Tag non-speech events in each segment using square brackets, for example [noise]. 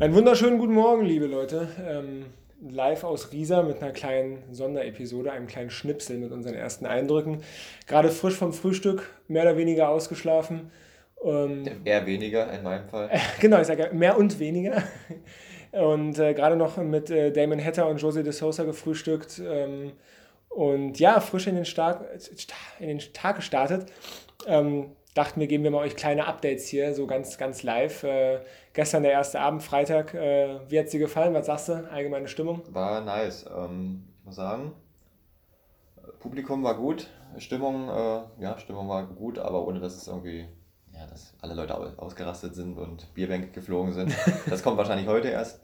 Einen wunderschönen guten Morgen, liebe Leute. Ähm, live aus Riesa mit einer kleinen Sonderepisode, einem kleinen Schnipsel mit unseren ersten Eindrücken. Gerade frisch vom Frühstück, mehr oder weniger ausgeschlafen. Ähm, Eher weniger in meinem Fall. Äh, [laughs] genau, ich sage mehr und weniger. Und äh, gerade noch mit äh, Damon Hatter und Jose de Sosa gefrühstückt. Ähm, und ja, frisch in den, Stark, in den Tag gestartet. Ähm, dachten wir, geben wir mal euch kleine Updates hier, so ganz, ganz live. Äh, gestern der erste Abend, Freitag. Äh, wie hat es dir gefallen? Was sagst du? Allgemeine Stimmung? War nice. Ähm, ich muss sagen, Publikum war gut. Stimmung, äh, ja, Stimmung war gut, aber ohne dass es irgendwie, ja, dass alle Leute ausgerastet sind und Bierbänke geflogen sind. [laughs] Das kommt wahrscheinlich heute erst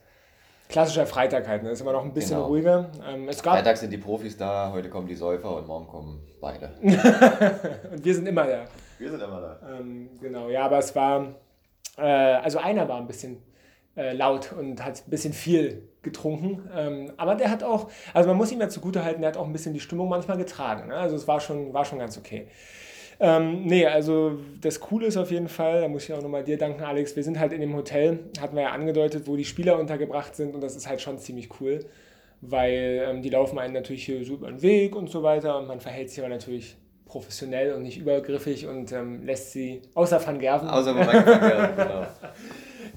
klassischer Freitag halt, ne? ist immer noch ein bisschen genau. ruhiger. Ähm, Freitag sind die Profis da, heute kommen die Säufer und morgen kommen beide. [laughs] und wir sind immer da. Wir sind immer da. Ähm, genau, ja, aber es war, äh, also einer war ein bisschen äh, laut und hat ein bisschen viel getrunken. Ähm, aber der hat auch, also man muss ihm ja zugute halten, der hat auch ein bisschen die Stimmung manchmal getragen. Ne? Also es war schon, war schon ganz okay. Ähm, nee, also das Coole ist auf jeden Fall, da muss ich auch nochmal dir danken, Alex, wir sind halt in dem Hotel, hatten wir ja angedeutet, wo die Spieler untergebracht sind und das ist halt schon ziemlich cool, weil ähm, die laufen einen natürlich hier so über den Weg und so weiter und man verhält sich aber natürlich professionell und nicht übergriffig und ähm, lässt sie, außer Van Gerven. Außer Van Gerven, genau.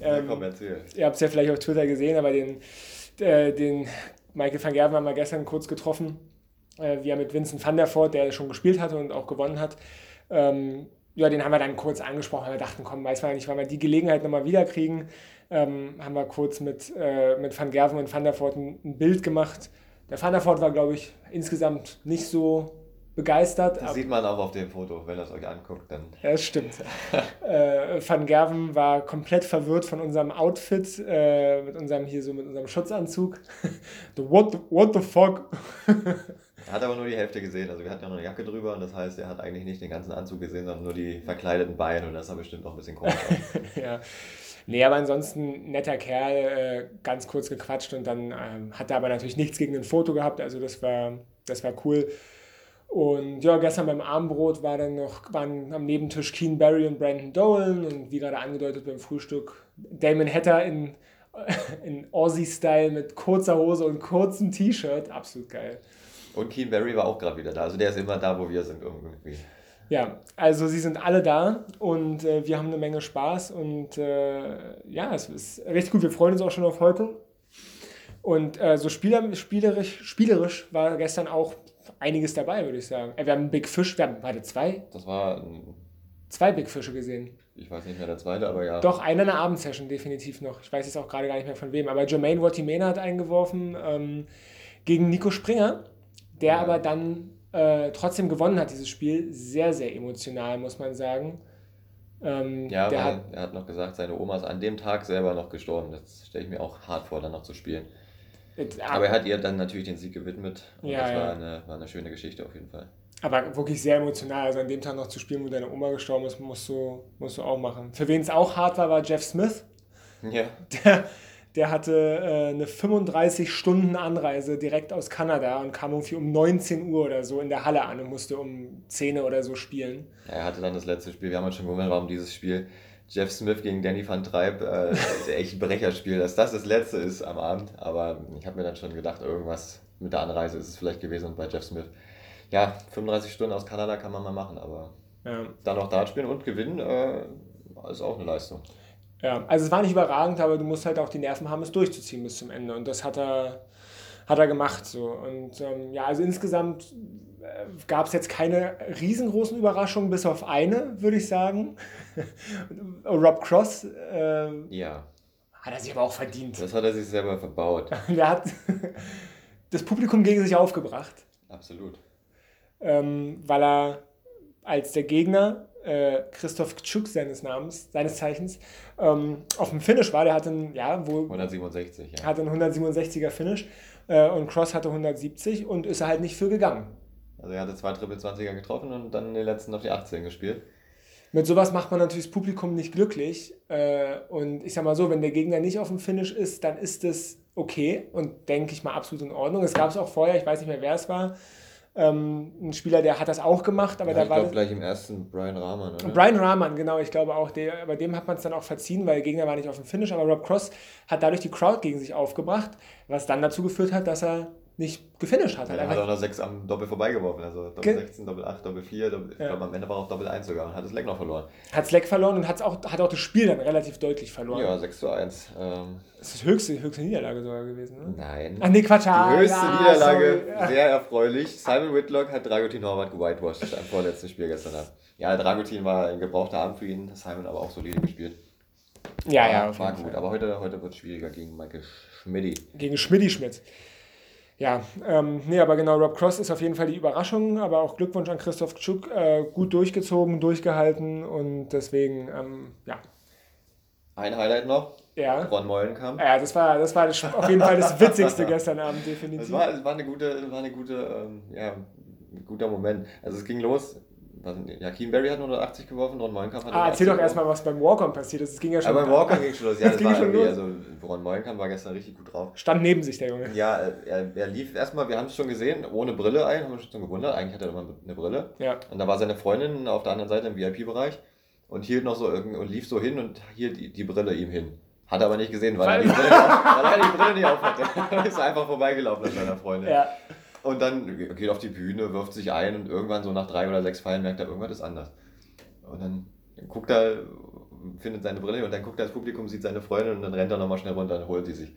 [laughs] ähm, ihr habt es ja vielleicht auf Twitter gesehen, aber den, äh, den Michael van Gerven haben wir gestern kurz getroffen, äh, wie er mit Vincent van der Voort, der schon gespielt hatte und auch gewonnen hat, ähm, ja, den haben wir dann kurz angesprochen, weil wir dachten, komm, weiß man nicht, weil wir die Gelegenheit nochmal wiederkriegen, ähm, haben wir kurz mit, äh, mit Van Gerven und Van der Voort ein, ein Bild gemacht. Der Van der Voort war, glaube ich, insgesamt nicht so begeistert. Das sieht man auch auf dem Foto, wenn ihr es euch anguckt. Dann. Ja, das stimmt. äh, Van Gerven war komplett verwirrt von unserem Outfit, äh, mit unserem hier so mit unserem Schutzanzug. [laughs] the what, the, what the fuck? Er hat aber nur die Hälfte gesehen. Also wir hatten ja noch eine Jacke drüber und das heißt, er hat eigentlich nicht den ganzen Anzug gesehen, sondern nur die verkleideten Beine und das sah bestimmt noch ein bisschen komisch aus. [laughs] ja. Nee, aber ansonsten netter Kerl, äh, ganz kurz gequatscht und dann ähm, hat er aber natürlich nichts gegen ein Foto gehabt. Also das war, das war cool. Und ja, gestern beim Abendbrot war dann noch, waren am Nebentisch Keen Barry und Brandon Dolan und wie gerade angedeutet beim Frühstück Damon Hatter in, [laughs] in Aussie-Style mit kurzer Hose und kurzem T-Shirt. Absolut geil. Und Keen Barry war auch gerade wieder da. Also der ist immer da, wo wir sind irgendwie. Ja, also sie sind alle da und äh, wir haben eine Menge Spaß und äh, ja, es ist recht gut. Wir freuen uns auch schon auf heute. Und äh, so spieler, spielerisch, spielerisch war gestern auch einiges dabei, würde ich sagen. Äh, wir haben einen Big Fish, wir haben beide zwei. Das war zwei Big Fische gesehen. Ich weiß nicht mehr der zweite, aber ja. Doch, einer in der Abendsession definitiv noch. Ich weiß jetzt auch gerade gar nicht mehr von wem. Aber Jermaine Watimena hat eingeworfen ähm, gegen Nico Springer der ja. aber dann äh, trotzdem gewonnen hat, dieses Spiel. Sehr, sehr emotional, muss man sagen. Ähm, ja, der hat, er hat noch gesagt, seine Oma ist an dem Tag selber noch gestorben. Das stelle ich mir auch hart vor, dann noch zu spielen. It, aber er hat ihr dann natürlich den Sieg gewidmet. Und ja, das war, ja. eine, war eine schöne Geschichte auf jeden Fall. Aber wirklich sehr emotional. Also an dem Tag noch zu spielen, wo deine Oma gestorben ist, musst du, musst du auch machen. Für wen es auch hart war, war Jeff Smith. Ja. Der, der hatte äh, eine 35-Stunden-Anreise direkt aus Kanada und kam irgendwie um 19 Uhr oder so in der Halle an und musste um 10 oder so spielen. Ja, er hatte dann das letzte Spiel. Wir haben uns schon gewundert, warum dieses Spiel Jeff Smith gegen Danny van Treib äh, [laughs] ist echt ein Brecherspiel, dass das das letzte ist am Abend. Aber ich habe mir dann schon gedacht, irgendwas mit der Anreise ist es vielleicht gewesen und bei Jeff Smith. Ja, 35 Stunden aus Kanada kann man mal machen, aber ja. dann noch Dart spielen und gewinnen äh, ist auch eine Leistung. Ja, also es war nicht überragend, aber du musst halt auch die Nerven haben, es durchzuziehen bis zum Ende. Und das hat er, hat er gemacht. So. Und ähm, ja, also insgesamt äh, gab es jetzt keine riesengroßen Überraschungen, bis auf eine, würde ich sagen. [laughs] Rob Cross. Äh, ja. Hat er sich aber auch verdient. Das hat er sich selber verbaut. [laughs] er hat [laughs] das Publikum gegen sich aufgebracht. Absolut. Ähm, weil er als der Gegner äh, Christoph Tschuk seines Namens, seines Zeichens, ähm, auf dem Finish war. Der hatte einen, ja, wo, 167, ja. Hatte einen 167er Finish äh, und Cross hatte 170 und ist er halt nicht für gegangen. Also er hatte zwei Triple 20er getroffen und dann den letzten auf die 18 gespielt. Mit sowas macht man natürlich das Publikum nicht glücklich. Äh, und ich sag mal so, wenn der Gegner nicht auf dem Finish ist, dann ist es okay und denke ich mal absolut in Ordnung. Es gab es auch vorher, ich weiß nicht mehr, wer es war, Ähm, ein Spieler, der hat das auch gemacht, aber ja, da ich war glaube gleich im ersten Brian Rahman. Oder? Brian Rahman, genau, ich glaube auch, der, bei dem hat man es dann auch verziehen, weil der Gegner war nicht auf dem Finish, aber Rob Cross hat dadurch die Crowd gegen sich aufgebracht, was dann dazu geführt hat, dass er nicht gefinisht hat. Ja, er hat auch noch sechs am Doppel vorbeigeworfen. Also Doppel Ge 16, Doppel 8, Doppel 4. Doppel, Ich Ja. glaube, am Ende war auch Doppel 1 sogar und hat das Leck noch verloren. Hat Slack verloren und hat's auch, hat auch das Spiel dann relativ deutlich verloren. Ja, 6 zu 1. Ähm, Das ist die höchste, höchste Niederlage sogar gewesen. Ne? nein. Ach nee, Quatsch. ah, Die höchste ja, Niederlage, sorry. Sehr erfreulich. Simon Whitlock hat Dragutin Horvath gewhitewashed am vorletzten Spiel gestern Abend. Ja, Dragutin war ein gebrauchter Abend für ihn, Simon aber auch solide gespielt. Ja, ja, war gut. Aber heute, heute wird es schwieriger gegen Michael Schmidti. Gegen Schmidti Schmidt. Ja, ähm, nee, aber genau, Rob Cross ist auf jeden Fall die Überraschung, aber auch Glückwunsch an Christoph Tschuk, äh, gut durchgezogen, durchgehalten und deswegen, ähm, ja. Ein Highlight noch, Ja, Ron Mollenkamp. ja das war, das war auf jeden Fall das [laughs] Witzigste gestern Abend, Es definitiv. war, es war eine gute, war eine gute, ähm, ja, ein guter Moment. Also es ging los. Was- Ja, Keen Berry hat 180 geworfen, Ron Mollenkamp hat Ah, 180 erzähl doch erstmal, was beim Walk-On passiert ist. Es ging ja schon. Aber beim Walker ging schon los. Ja, [laughs] das ging war schon irgendwie, los. also Ron Mollenkamp war gestern richtig gut drauf. Stand neben sich, der Junge. Ja, er, er lief erstmal, wir haben es schon gesehen, ohne Brille ein, haben wir uns schon gewundert. Eigentlich hat er immer eine Brille. Ja. Und da war seine Freundin auf der anderen Seite im VIP-Bereich und hielt noch so und lief so hin und hielt die, die Brille ihm hin. Hat er aber nicht gesehen, weil, er die, Weil- Brille, weil er die Brille nicht auf hatte. [laughs] ist einfach vorbeigelaufen an seiner Freundin. Ja. Und dann geht auf die Bühne, wirft sich ein und irgendwann so nach drei oder sechs Pfeilen merkt er, irgendwas ist anders. Und dann guckt er, findet seine Brille und dann guckt er ins Publikum, sieht seine Freundin und dann rennt er nochmal schnell runter und holt sie sich.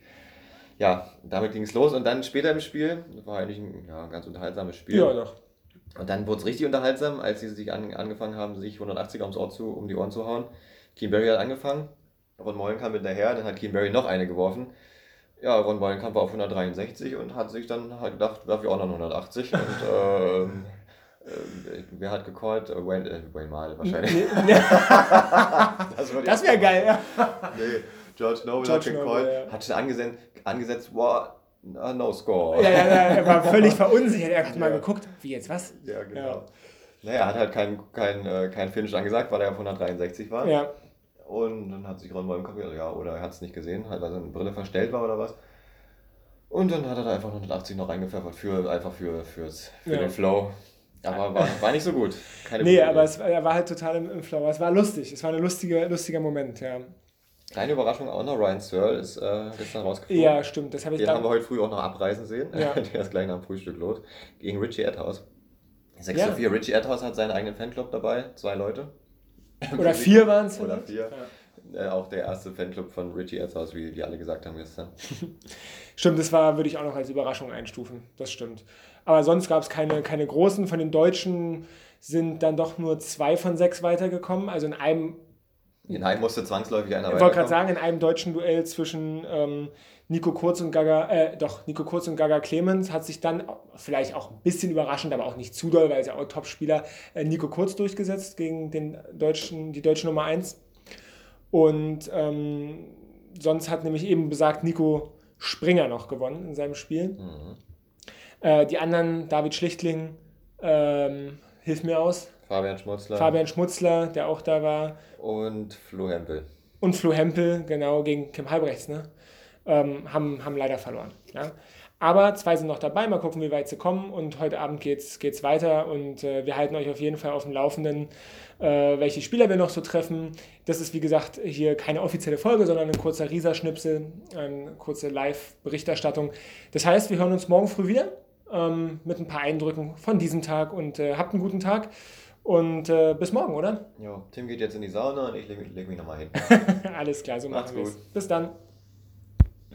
Ja, damit ging es los und dann später im Spiel, das war eigentlich ein ja, ganz unterhaltsames Spiel. Ja, doch. Und dann wurde es richtig unterhaltsam, als sie sich an, angefangen haben, sich 180 ums Ohr zu, um die Ohren zu hauen. Keen Berry hat angefangen, Ron Mollenkamp hinterher, dann hat Keen Berry noch eine geworfen. Ja, Ron Mollenkamp war auf 163 und hat sich dann halt gedacht, darf ich auch noch 180. Und [laughs] ähm, äh, wer hat gecallt? Äh, Wayne, äh, Wayne Mile wahrscheinlich. [laughs] Das, das wäre geil, ja. Nee, George Noble George hat Noble, gecallt, ja. hat schon angesetzt, angesetzt wow, no score. Ja, ja, ja, er war völlig [laughs] verunsichert. Er hat mal Ja. geguckt, wie jetzt was? Ja, genau. Ja. Naja, er hat halt kein, kein, äh, kein Finish angesagt, weil er auf 163 war. Ja, Und dann hat sich Ron Mollenkamp gedacht, ja, oder er hat es nicht gesehen, halt, weil seine Brille verstellt war oder was. Und dann hat er da einfach 180 noch reingepfeffert, für, einfach für, fürs, für Ja. den Flow. Aber war, war nicht so gut. Keine nee, aber es, er war halt total im, im Flow. Es war lustig. Es war ein lustige, lustiger Moment, ja. Kleine Überraschung auch noch, Ryan Searle ist äh, gestern rausgeflogen. Ja, stimmt. Das habe ich Den haben wir heute früh auch noch abreisen sehen. Ja. [laughs] Der ist gleich nach dem Frühstück los. Gegen Richie Edhouse. 6 zu 4. Richie Edhouse hat seinen eigenen Fanclub dabei. Zwei Leute. Oder vier waren es. Oder vier. Ja. Äh, auch der erste Fanclub von Richie Edhouse, wie die alle gesagt haben gestern. [laughs] Stimmt, das war, würde ich auch noch als Überraschung einstufen. Das stimmt. Aber sonst gab es keine, keine großen. Von den Deutschen sind dann doch nur zwei von sechs weitergekommen. Also in einem, In einem musste zwangsläufig einer ich wollte gerade sagen, in einem deutschen Duell zwischen ähm, Nico Kurz und Gaga, äh, doch, Nico Kurz und Gaga Clemens hat sich dann vielleicht auch ein bisschen überraschend, aber auch nicht zu doll, weil es ja auch Topspieler, äh, Nico Kurz durchgesetzt gegen den deutschen, die deutsche Nummer 1. Und ähm, sonst hat nämlich eben besagt Nico Springer noch gewonnen in seinem Spiel. Mhm. Äh, die anderen, David Schlichtling, ähm, hilf mir aus. Fabian Schmutzler Fabian Schmutzler, der auch da war. und Flo Hempel. Und Flo Hempel, genau, gegen Kim Halbrechts, ne? Ähm, haben, haben leider verloren. Ja? Aber zwei sind noch dabei, mal gucken, wie weit sie kommen. Und heute Abend geht's, geht's weiter und äh, wir halten euch auf jeden Fall auf dem Laufenden, äh, welche Spieler wir noch so treffen. Das ist, wie gesagt, hier keine offizielle Folge, sondern ein kurzer Rieserschnipsel, eine kurze Live-Berichterstattung. Das heißt, wir hören uns morgen früh wieder ähm, mit ein paar Eindrücken von diesem Tag und äh, habt einen guten Tag. Und äh, bis morgen, oder? Jo, Tim geht jetzt in die Sauna und ich lege leg mich nochmal hin. [laughs] Alles klar, so Macht's machen wir es. gut. Bis dann.